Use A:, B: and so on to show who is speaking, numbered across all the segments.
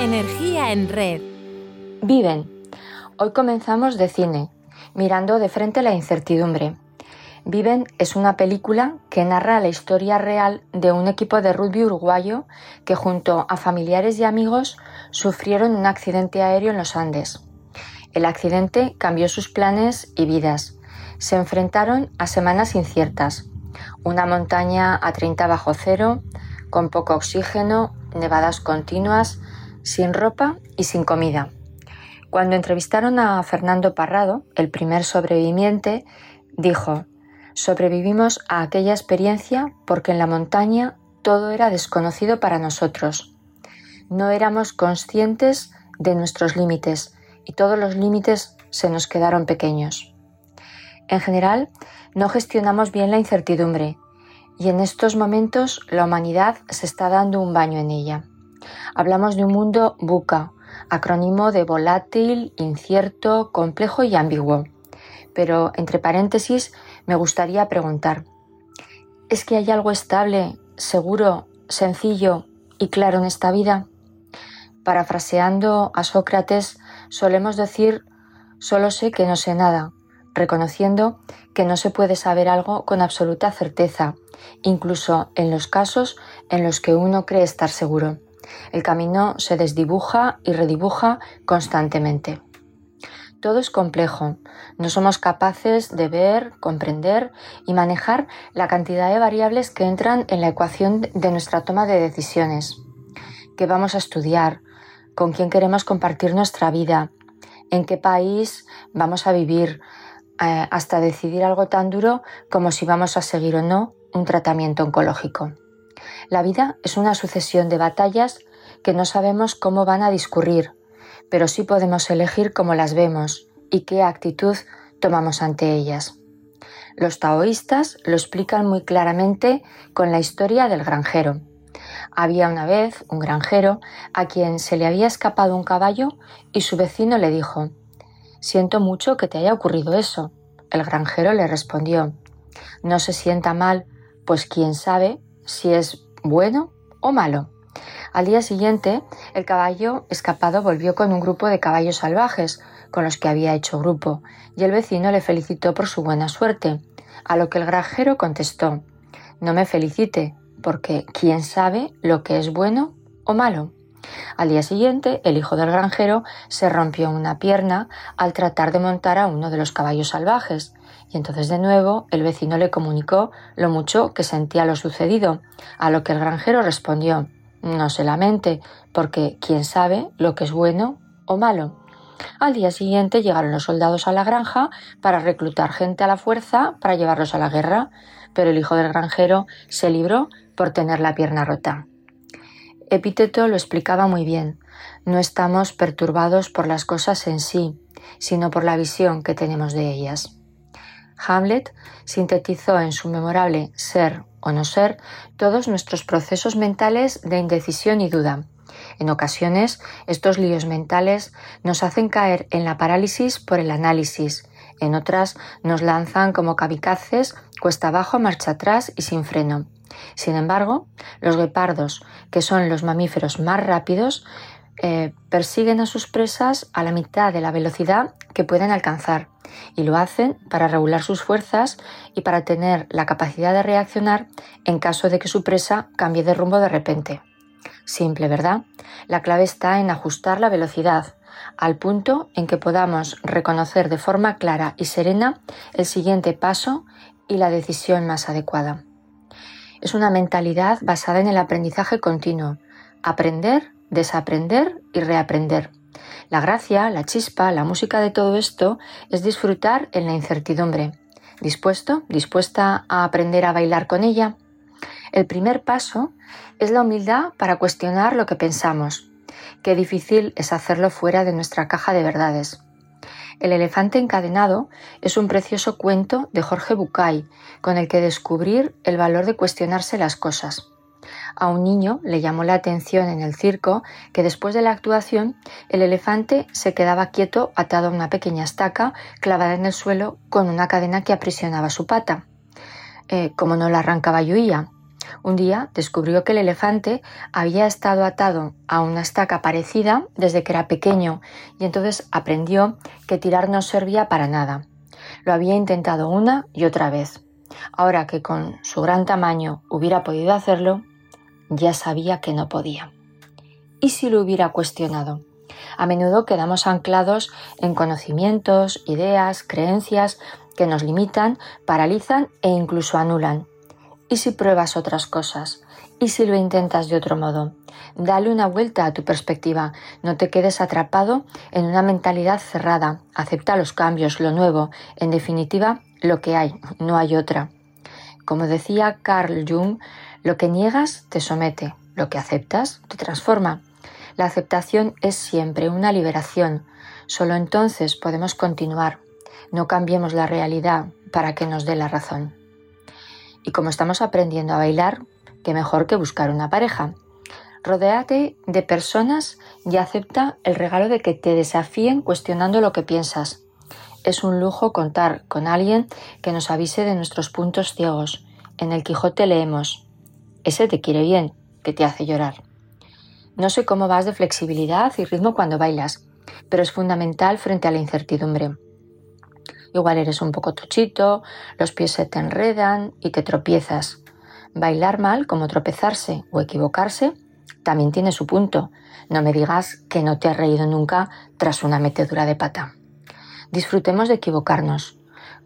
A: Energía en red.
B: Viven. Hoy comenzamos de cine, mirando de frente la incertidumbre. Viven es una película que narra la historia real de un equipo de rugby uruguayo que junto a familiares y amigos sufrieron un accidente aéreo en los Andes. El accidente cambió sus planes y vidas. Se enfrentaron a semanas inciertas. Una montaña a 30 bajo cero, con poco oxígeno, nevadas continuas, sin ropa y sin comida. Cuando entrevistaron a Fernando Parrado, el primer sobreviviente, dijo, sobrevivimos a aquella experiencia porque en la montaña todo era desconocido para nosotros. No éramos conscientes de nuestros límites y todos los límites se nos quedaron pequeños. En general, no gestionamos bien la incertidumbre y en estos momentos la humanidad se está dando un baño en ella. Hablamos de un mundo buca, acrónimo de volátil, incierto, complejo y ambiguo. Pero, entre paréntesis, me gustaría preguntar, ¿es que hay algo estable, seguro, sencillo y claro en esta vida? Parafraseando a Sócrates, solemos decir, solo sé que no sé nada, reconociendo que no se puede saber algo con absoluta certeza, incluso en los casos en los que uno cree estar seguro. El camino se desdibuja y redibuja constantemente. Todo es complejo. No somos capaces de ver, comprender y manejar la cantidad de variables que entran en la ecuación de nuestra toma de decisiones. ¿Qué vamos a estudiar? ¿Con quién queremos compartir nuestra vida? ¿En qué país vamos a vivir? Eh, hasta decidir algo tan duro como si vamos a seguir o no un tratamiento oncológico. La vida es una sucesión de batallas que no sabemos cómo van a discurrir, pero sí podemos elegir cómo las vemos y qué actitud tomamos ante ellas. Los taoístas lo explican muy claramente con la historia del granjero. Había una vez un granjero a quien se le había escapado un caballo y su vecino le dijo Siento mucho que te haya ocurrido eso. El granjero le respondió No se sienta mal, pues quién sabe si es bueno o malo. Al día siguiente, el caballo escapado volvió con un grupo de caballos salvajes con los que había hecho grupo, y el vecino le felicitó por su buena suerte, a lo que el granjero contestó No me felicite, porque quién sabe lo que es bueno o malo. Al día siguiente, el hijo del granjero se rompió una pierna al tratar de montar a uno de los caballos salvajes, y entonces de nuevo el vecino le comunicó lo mucho que sentía lo sucedido, a lo que el granjero respondió No se lamente, porque quién sabe lo que es bueno o malo. Al día siguiente llegaron los soldados a la granja para reclutar gente a la fuerza para llevarlos a la guerra, pero el hijo del granjero se libró por tener la pierna rota. Epíteto lo explicaba muy bien. No estamos perturbados por las cosas en sí, sino por la visión que tenemos de ellas. Hamlet sintetizó en su memorable Ser o no ser todos nuestros procesos mentales de indecisión y duda. En ocasiones, estos líos mentales nos hacen caer en la parálisis por el análisis, en otras nos lanzan como kamikazes cuesta abajo, marcha atrás y sin freno. Sin embargo, los guepardos, que son los mamíferos más rápidos, eh, persiguen a sus presas a la mitad de la velocidad que pueden alcanzar y lo hacen para regular sus fuerzas y para tener la capacidad de reaccionar en caso de que su presa cambie de rumbo de repente. Simple, ¿verdad? La clave está en ajustar la velocidad al punto en que podamos reconocer de forma clara y serena el siguiente paso y la decisión más adecuada. Es una mentalidad basada en el aprendizaje continuo, aprender desaprender y reaprender. La gracia, la chispa, la música de todo esto es disfrutar en la incertidumbre. ¿Dispuesto? ¿Dispuesta a aprender a bailar con ella? El primer paso es la humildad para cuestionar lo que pensamos. Qué difícil es hacerlo fuera de nuestra caja de verdades. El elefante encadenado es un precioso cuento de Jorge Bucay, con el que descubrir el valor de cuestionarse las cosas. A un niño le llamó la atención en el circo que después de la actuación el elefante se quedaba quieto atado a una pequeña estaca clavada en el suelo con una cadena que aprisionaba su pata. Eh, como no la arrancaba y. Un día descubrió que el elefante había estado atado a una estaca parecida desde que era pequeño y entonces aprendió que tirar no servía para nada. Lo había intentado una y otra vez. Ahora que con su gran tamaño hubiera podido hacerlo, ya sabía que no podía. ¿Y si lo hubiera cuestionado? A menudo quedamos anclados en conocimientos, ideas, creencias que nos limitan, paralizan e incluso anulan. ¿Y si pruebas otras cosas? ¿Y si lo intentas de otro modo? Dale una vuelta a tu perspectiva, no te quedes atrapado en una mentalidad cerrada, acepta los cambios, lo nuevo, en definitiva, lo que hay, no hay otra. Como decía Carl Jung, lo que niegas te somete, lo que aceptas te transforma. La aceptación es siempre una liberación, solo entonces podemos continuar. No cambiemos la realidad para que nos dé la razón. Y como estamos aprendiendo a bailar, qué mejor que buscar una pareja. Rodéate de personas y acepta el regalo de que te desafíen cuestionando lo que piensas. Es un lujo contar con alguien que nos avise de nuestros puntos ciegos. En el Quijote leemos, ese te quiere bien, que te hace llorar. No sé cómo vas de flexibilidad y ritmo cuando bailas, pero es fundamental frente a la incertidumbre. Igual eres un poco tochito, los pies se te enredan y te tropiezas. Bailar mal, como tropezarse o equivocarse, también tiene su punto. No me digas que no te has reído nunca tras una metedura de pata. Disfrutemos de equivocarnos.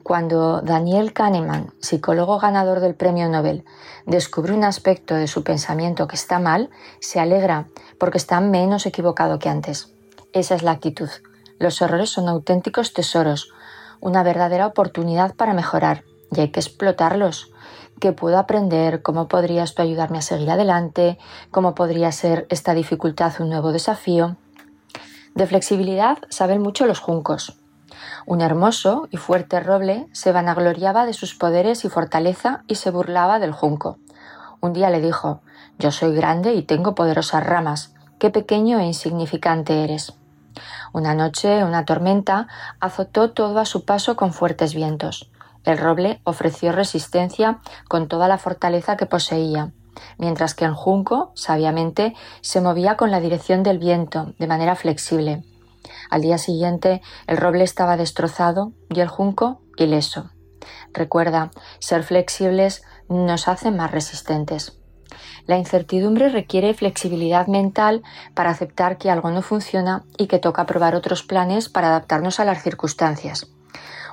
B: Cuando Daniel Kahneman, psicólogo ganador del premio Nobel, descubre un aspecto de su pensamiento que está mal, se alegra porque está menos equivocado que antes. Esa es la actitud. Los errores son auténticos tesoros, una verdadera oportunidad para mejorar y hay que explotarlos. ¿Qué puedo aprender? ¿Cómo podrías tú ayudarme a seguir adelante? ¿Cómo podría ser esta dificultad un nuevo desafío? De flexibilidad saben mucho los juncos. Un hermoso y fuerte roble se vanagloriaba de sus poderes y fortaleza y se burlaba del junco. Un día le dijo Yo soy grande y tengo poderosas ramas. Qué pequeño e insignificante eres. Una noche una tormenta azotó todo a su paso con fuertes vientos. El roble ofreció resistencia con toda la fortaleza que poseía, mientras que el junco, sabiamente, se movía con la dirección del viento, de manera flexible. Al día siguiente el roble estaba destrozado y el junco ileso. Recuerda, ser flexibles nos hace más resistentes. La incertidumbre requiere flexibilidad mental para aceptar que algo no funciona y que toca probar otros planes para adaptarnos a las circunstancias.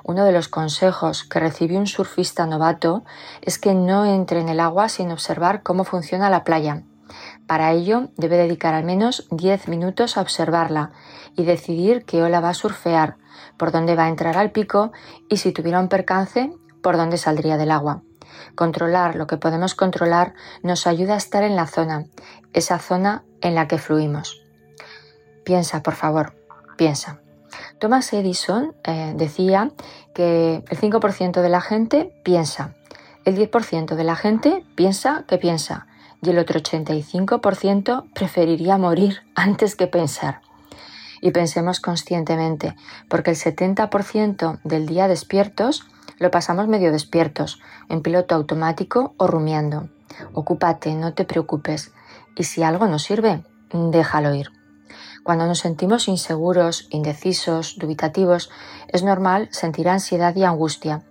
B: Uno de los consejos que recibió un surfista novato es que no entre en el agua sin observar cómo funciona la playa. Para ello debe dedicar al menos 10 minutos a observarla y decidir qué ola va a surfear, por dónde va a entrar al pico y si tuviera un percance, por dónde saldría del agua. Controlar lo que podemos controlar nos ayuda a estar en la zona, esa zona en la que fluimos. Piensa, por favor, piensa. Thomas Edison eh, decía que el 5% de la gente piensa, el 10% de la gente piensa que piensa y el otro 85% preferiría morir antes que pensar. Y pensemos conscientemente, porque el 70% del día despiertos lo pasamos medio despiertos, en piloto automático o rumiando. Ocúpate, no te preocupes. Y si algo no sirve, déjalo ir. Cuando nos sentimos inseguros, indecisos, dubitativos, es normal sentir ansiedad y angustia.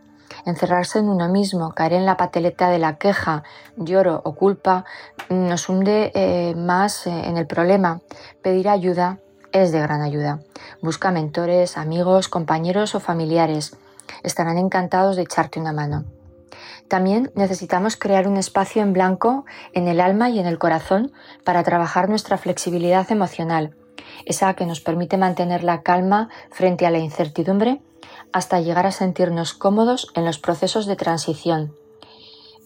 B: Encerrarse en uno mismo, caer en la pateleta de la queja, lloro o culpa, nos hunde eh, más eh, en el problema. Pedir ayuda es de gran ayuda. Busca mentores, amigos, compañeros o familiares estarán encantados de echarte una mano. También necesitamos crear un espacio en blanco en el alma y en el corazón para trabajar nuestra flexibilidad emocional, esa que nos permite mantener la calma frente a la incertidumbre hasta llegar a sentirnos cómodos en los procesos de transición.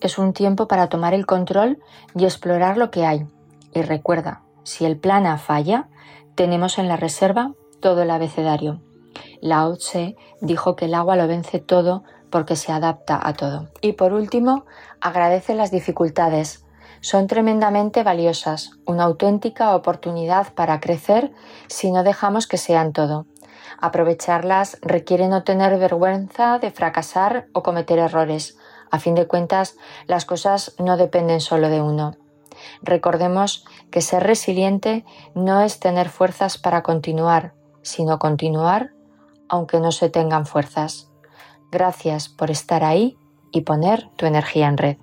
B: Es un tiempo para tomar el control y explorar lo que hay. Y recuerda, si el plan A falla, tenemos en la reserva todo el abecedario. Lao Tse dijo que el agua lo vence todo porque se adapta a todo. Y por último, agradece las dificultades. Son tremendamente valiosas, una auténtica oportunidad para crecer si no dejamos que sean todo. Aprovecharlas requiere no tener vergüenza de fracasar o cometer errores. A fin de cuentas, las cosas no dependen solo de uno. Recordemos que ser resiliente no es tener fuerzas para continuar, sino continuar aunque no se tengan fuerzas. Gracias por estar ahí y poner tu energía en red.